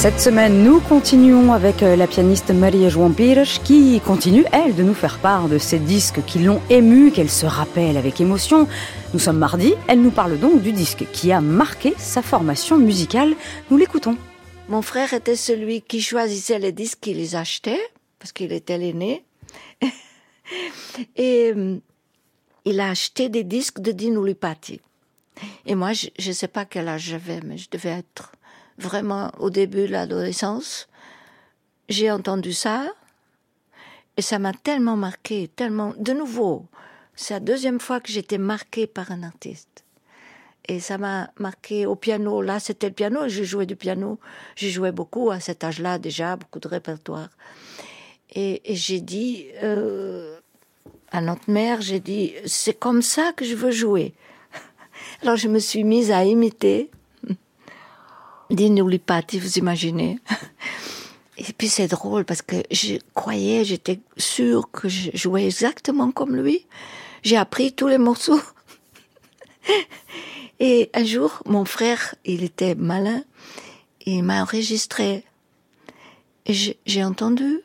Cette semaine, nous continuons avec euh, la pianiste Maria João Pires qui continue, elle, de nous faire part de ces disques qui l'ont émue, qu'elle se rappelle avec émotion. Nous sommes mardi, elle nous parle donc du disque qui a marqué sa formation musicale. Nous l'écoutons. Mon frère était celui qui choisissait les disques, qui les achetait, parce qu'il était l'aîné. Et euh, il a acheté des disques de Dino Lipati. Et moi, je ne sais pas quel âge j'avais, mais je devais être vraiment au début de l'adolescence. J'ai entendu ça et ça m'a tellement marqué, tellement. De nouveau, c'est la deuxième fois que j'étais marquée par un artiste. Et ça m'a marqué au piano. Là, c'était le piano. Je jouais du piano. J'ai joué beaucoup à cet âge-là déjà, beaucoup de répertoire. Et, j'ai dit euh, à notre mère, j'ai dit, c'est comme ça que je veux jouer. Alors je me suis mise à imiter Dino Lipati, vous imaginez. Et puis c'est drôle parce que je croyais, j'étais sûre que je jouais exactement comme lui. J'ai appris tous les morceaux. Et un jour, mon frère, il était malin, il m'a enregistré. J'ai entendu.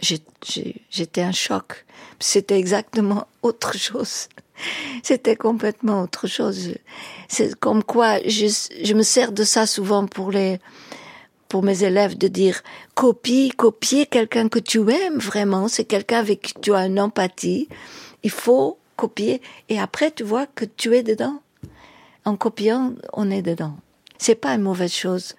J'étais un choc. C'était exactement autre chose. C'était complètement autre chose. C'est comme quoi je, je, me sers de ça souvent pour les pour mes élèves de dire copie, copier quelqu'un que tu aimes vraiment, c'est quelqu'un avec qui tu as une empathie. Il faut copier et après tu vois que tu es dedans. En copiant, on est dedans. C'est pas une mauvaise chose.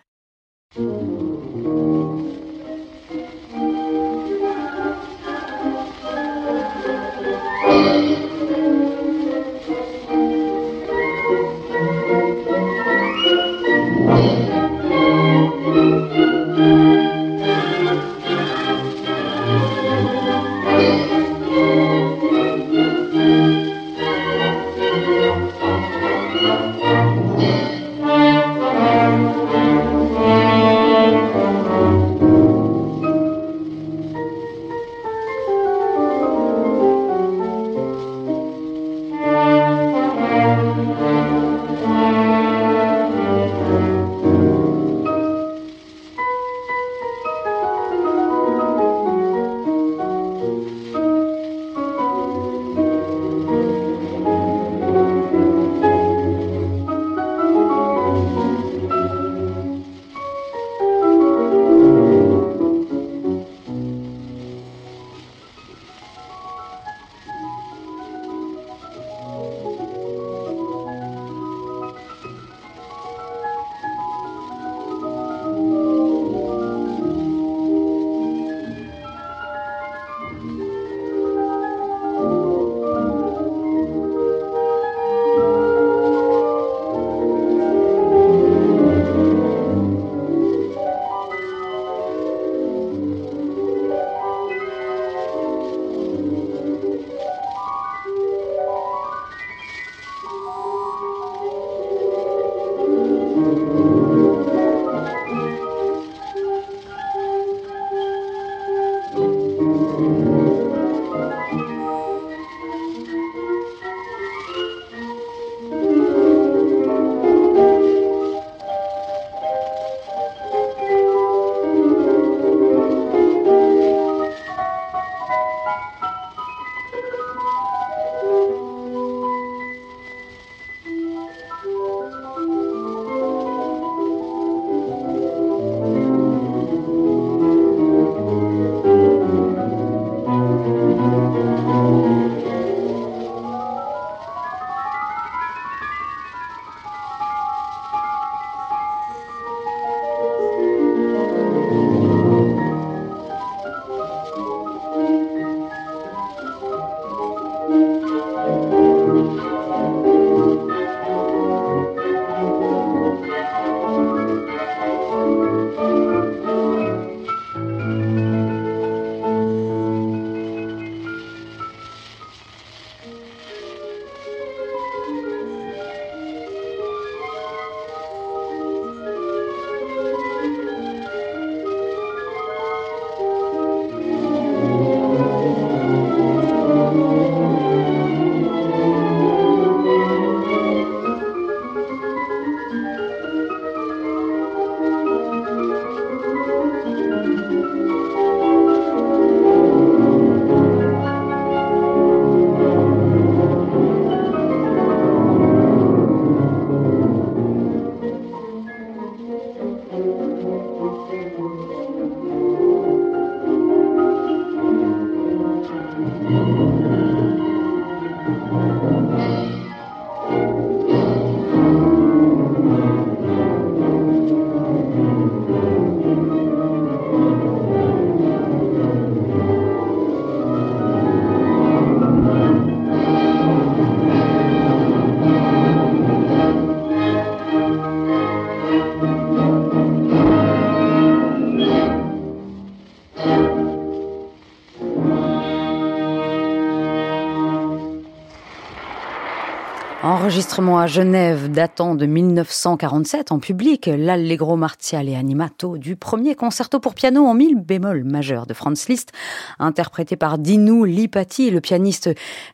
Enregistrement à Genève datant de 1947 en public, l'Allegro martial et animato du premier concerto pour piano en mi bémol majeur de Franz Liszt, interprété par Dinu Lipati, le pianiste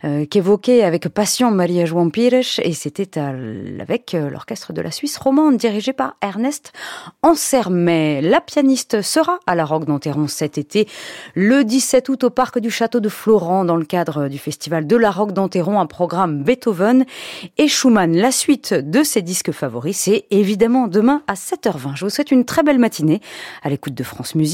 euh, qu'évoquait avec passion Maria João Pires, et c'était avec euh, l'orchestre de la Suisse romande dirigé par Ernest Ansermet. La pianiste sera à la Roque d'Enterron cet été, le 17 août au parc du château de Florent dans le cadre du festival de la Roque d'Enterron, un programme Beethoven et Schumann. La suite de ses disques favoris, c'est évidemment demain à 7h20. Je vous souhaite une très belle matinée à l'écoute de France Musique.